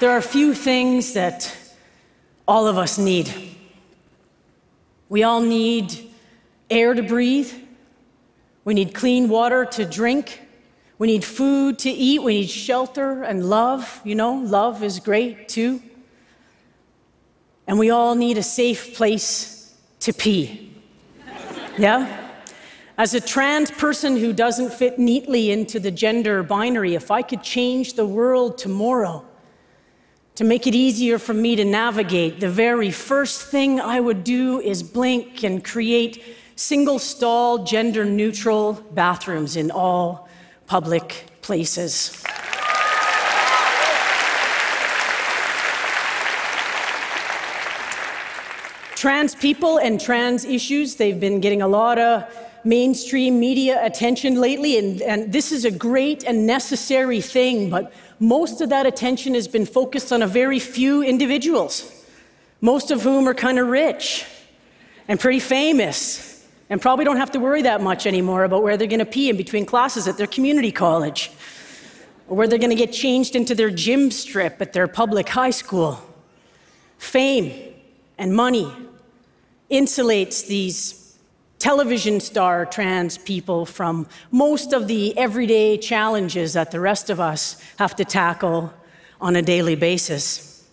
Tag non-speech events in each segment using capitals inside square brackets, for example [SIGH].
There are a few things that all of us need. We all need air to breathe. We need clean water to drink. We need food to eat. We need shelter and love. You know, love is great too. And we all need a safe place to pee. Yeah? As a trans person who doesn't fit neatly into the gender binary, if I could change the world tomorrow to make it easier for me to navigate, the very first thing I would do is blink and create single stall, gender neutral bathrooms in all public places. Trans people and trans issues, they've been getting a lot of mainstream media attention lately, and, and this is a great and necessary thing, but most of that attention has been focused on a very few individuals, most of whom are kind of rich and pretty famous, and probably don't have to worry that much anymore about where they're going to pee in between classes at their community college, or where they're going to get changed into their gym strip at their public high school. Fame and money insulates these television star trans people from most of the everyday challenges that the rest of us have to tackle on a daily basis.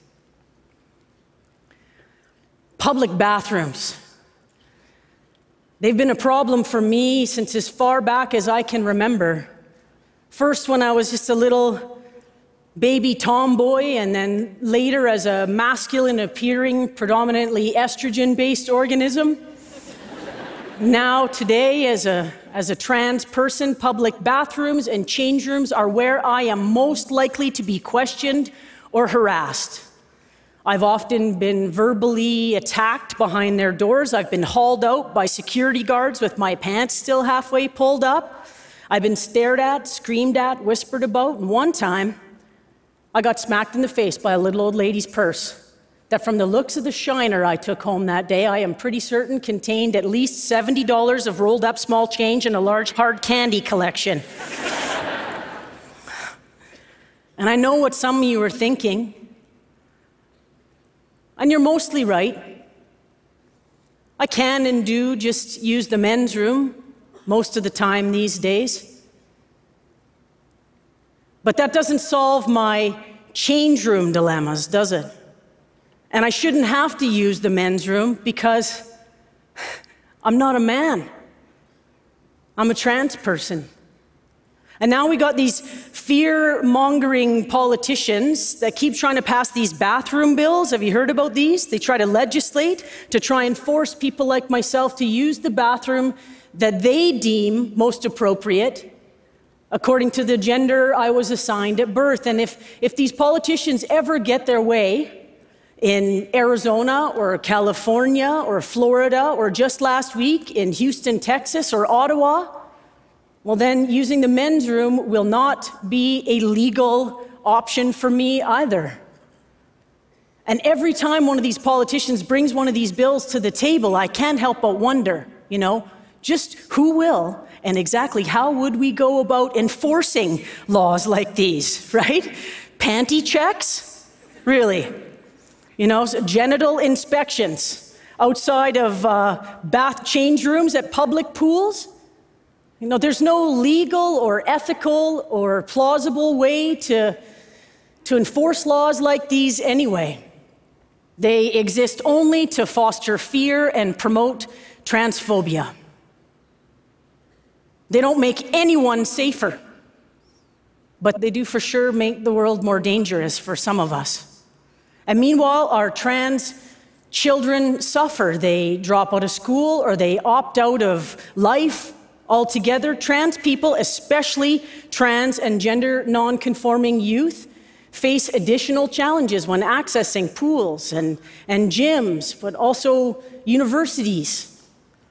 Public bathrooms. They've been a problem for me since as far back as I can remember. First, when I was just a little baby tomboy, and then later as a masculine appearing, predominantly estrogen based organism. Now, today, as a, as a trans person, public bathrooms and change rooms are where I am most likely to be questioned or harassed. I've often been verbally attacked behind their doors. I've been hauled out by security guards with my pants still halfway pulled up. I've been stared at, screamed at, whispered about, and one time, I got smacked in the face by a little old lady's purse that, from the looks of the shiner I took home that day, I am pretty certain contained at least $70 of rolled up small change and a large hard candy collection. [LAUGHS] and I know what some of you are thinking, and you're mostly right. I can and do just use the men's room most of the time these days. But that doesn't solve my change room dilemmas, does it? And I shouldn't have to use the men's room because I'm not a man. I'm a trans person. And now we got these fear mongering politicians that keep trying to pass these bathroom bills. Have you heard about these? They try to legislate to try and force people like myself to use the bathroom that they deem most appropriate according to the gender I was assigned at birth. And if, if these politicians ever get their way in Arizona or California or Florida or just last week in Houston, Texas or Ottawa, well, then using the men's room will not be a legal option for me either. And every time one of these politicians brings one of these bills to the table, I can't help but wonder, you know, just who will and exactly how would we go about enforcing laws like these, [LAUGHS] right? Panty checks? Really? You know, genital inspections outside of uh, bath change rooms at public pools? You know, there's no legal or ethical or plausible way to, to enforce laws like these anyway. They exist only to foster fear and promote transphobia. They don't make anyone safer, but they do for sure make the world more dangerous for some of us. And meanwhile, our trans children suffer. They drop out of school or they opt out of life altogether. Trans people, especially trans and gender non-conforming youth, face additional challenges when accessing pools and, and gyms, but also universities,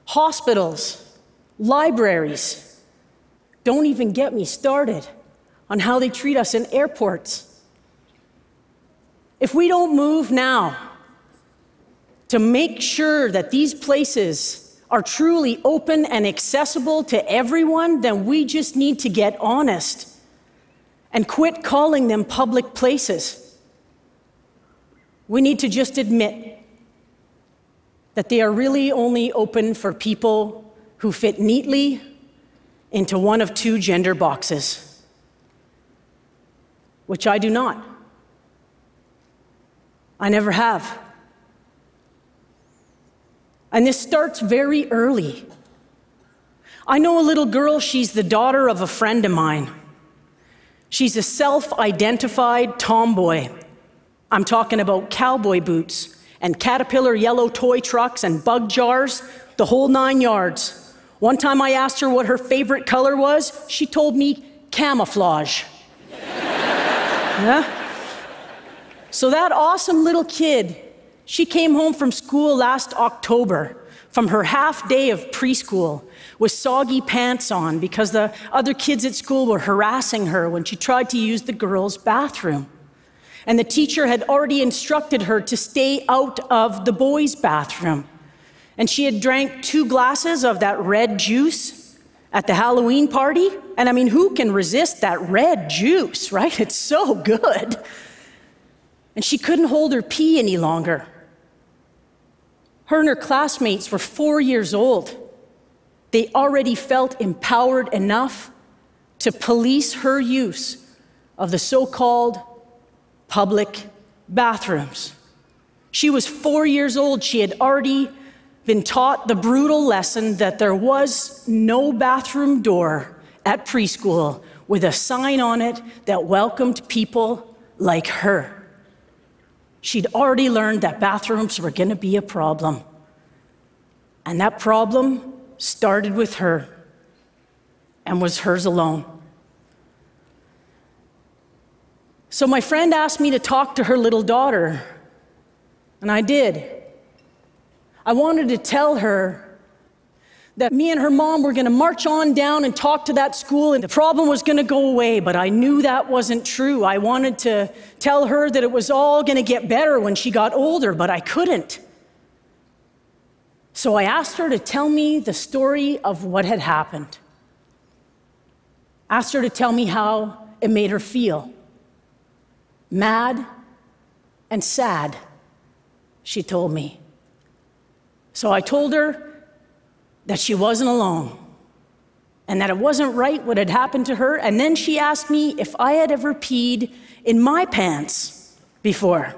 hospitals, libraries. Don't even get me started on how they treat us in airports. If we don't move now to make sure that these places are truly open and accessible to everyone, then we just need to get honest and quit calling them public places. we need to just admit that they are really only open for people who fit neatly into one of two gender boxes, which I do not. I never have. And this starts very early. I know a little girl, she's the daughter of a friend of mine. She's a self identified tomboy. I'm talking about cowboy boots and caterpillar yellow toy trucks and bug jars, the whole nine yards. One time I asked her what her favorite color was, she told me camouflage. [LAUGHS] yeah? So that awesome little kid, she came home from school last October from her half day of preschool with soggy pants on because the other kids at school were harassing her when she tried to use the girls' bathroom. And the teacher had already instructed her to stay out of the boys' bathroom. And she had drank two glasses of that red juice at the Halloween party. And I mean, who can resist that red juice, right? It's so good. And she couldn't hold her pee any longer. Her and her classmates were four years old. They already felt empowered enough to police her use of the so called public bathrooms. She was four years old. She had already been taught the brutal lesson that there was no bathroom door at preschool with a sign on it that welcomed people like her. She'd already learned that bathrooms were going to be a problem. And that problem started with her and was hers alone. So my friend asked me to talk to her little daughter, and I did. I wanted to tell her that me and her mom were going to march on down and talk to that school and the problem was going to go away, but I knew that wasn't true. I wanted to tell her that it was all going to get better when she got older, but I couldn't. So I asked her to tell me the story of what had happened. Asked her to tell me how it made her feel. Mad and sad, she told me. So I told her that she wasn't alone and that it wasn't right what had happened to her. And then she asked me if I had ever peed in my pants before.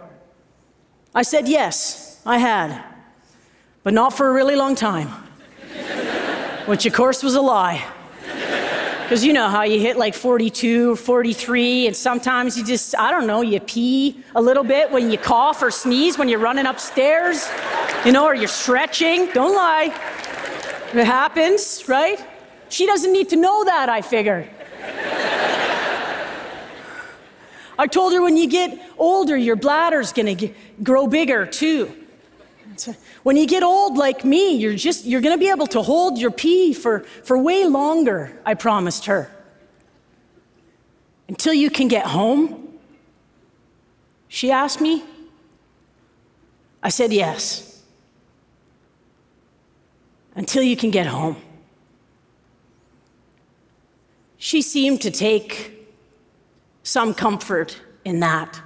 I said, yes, I had, but not for a really long time, [LAUGHS] which of course was a lie. Because you know how you hit like 42 or 43, and sometimes you just, I don't know, you pee a little bit when you cough or sneeze when you're running upstairs, you know, or you're stretching. Don't lie. It happens, right? She doesn't need to know that, I figured. I told her when you get older, your bladder's gonna grow bigger too. When you get old like me, you're just you're gonna be able to hold your pee for, for way longer, I promised her. Until you can get home? She asked me. I said yes until you can get home. She seemed to take some comfort in that.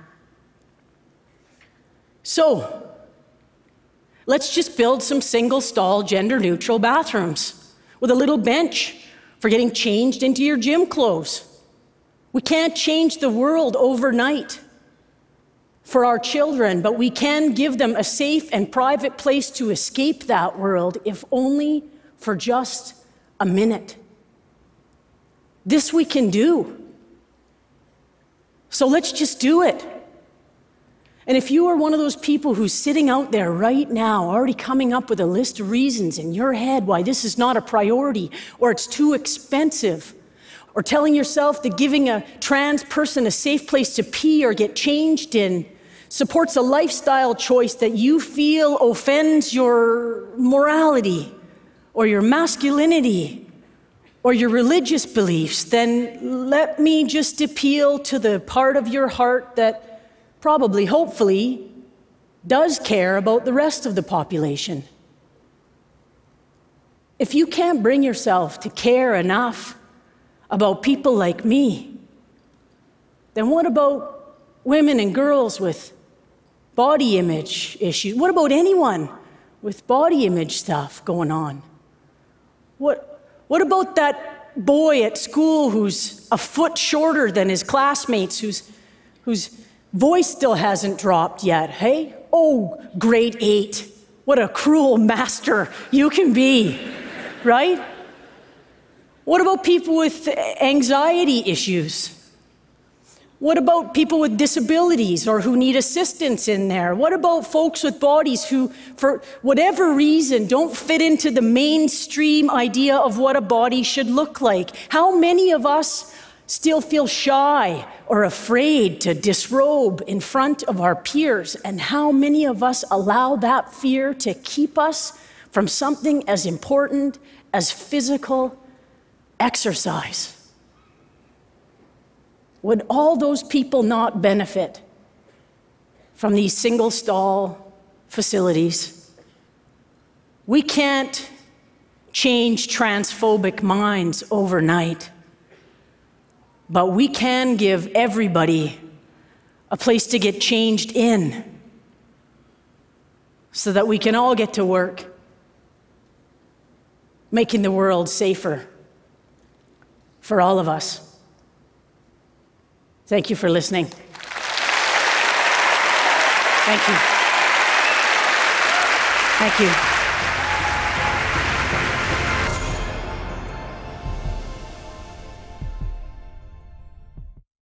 So, let's just build some single stall, gender neutral bathrooms with a little bench for getting changed into your gym clothes. We can't change the world overnight for our children, but we can give them a safe and private place to escape that world, if only for just a minute. This we can do. So let's just do it. And if you are one of those people who's sitting out there right now, already coming up with a list of reasons in your head why this is not a priority, or it's too expensive, or telling yourself that giving a trans person a safe place to pee or get changed in supports a lifestyle choice that you feel offends your morality or your masculinity or your religious beliefs, then let me just appeal to the part of your heart that probably, hopefully, does care about the rest of the population. If you can't bring yourself to care enough about people like me, then what about women and girls with body image issues? What about anyone with body image stuff going on? What, what about that boy at school who's a foot shorter than his classmates, whose, whose voice still hasn't dropped yet? Hey? Oh, grade eight. What a cruel master you can be, right? What about people with anxiety issues? What about people with disabilities or who need assistance in there? What about folks with bodies who, for whatever reason, don't fit into the mainstream idea of what a body should look like? How many of us still feel shy or afraid to disrobe in front of our peers? And how many of us allow that fear to keep us from something as important as physical exercise? Would all those people not benefit from these single stall facilities? We can't change transphobic minds overnight, but we can give everybody a place to get changed in so that we can all get to work making the world safer for all of us. Thank you for listening. Thank you. Thank you.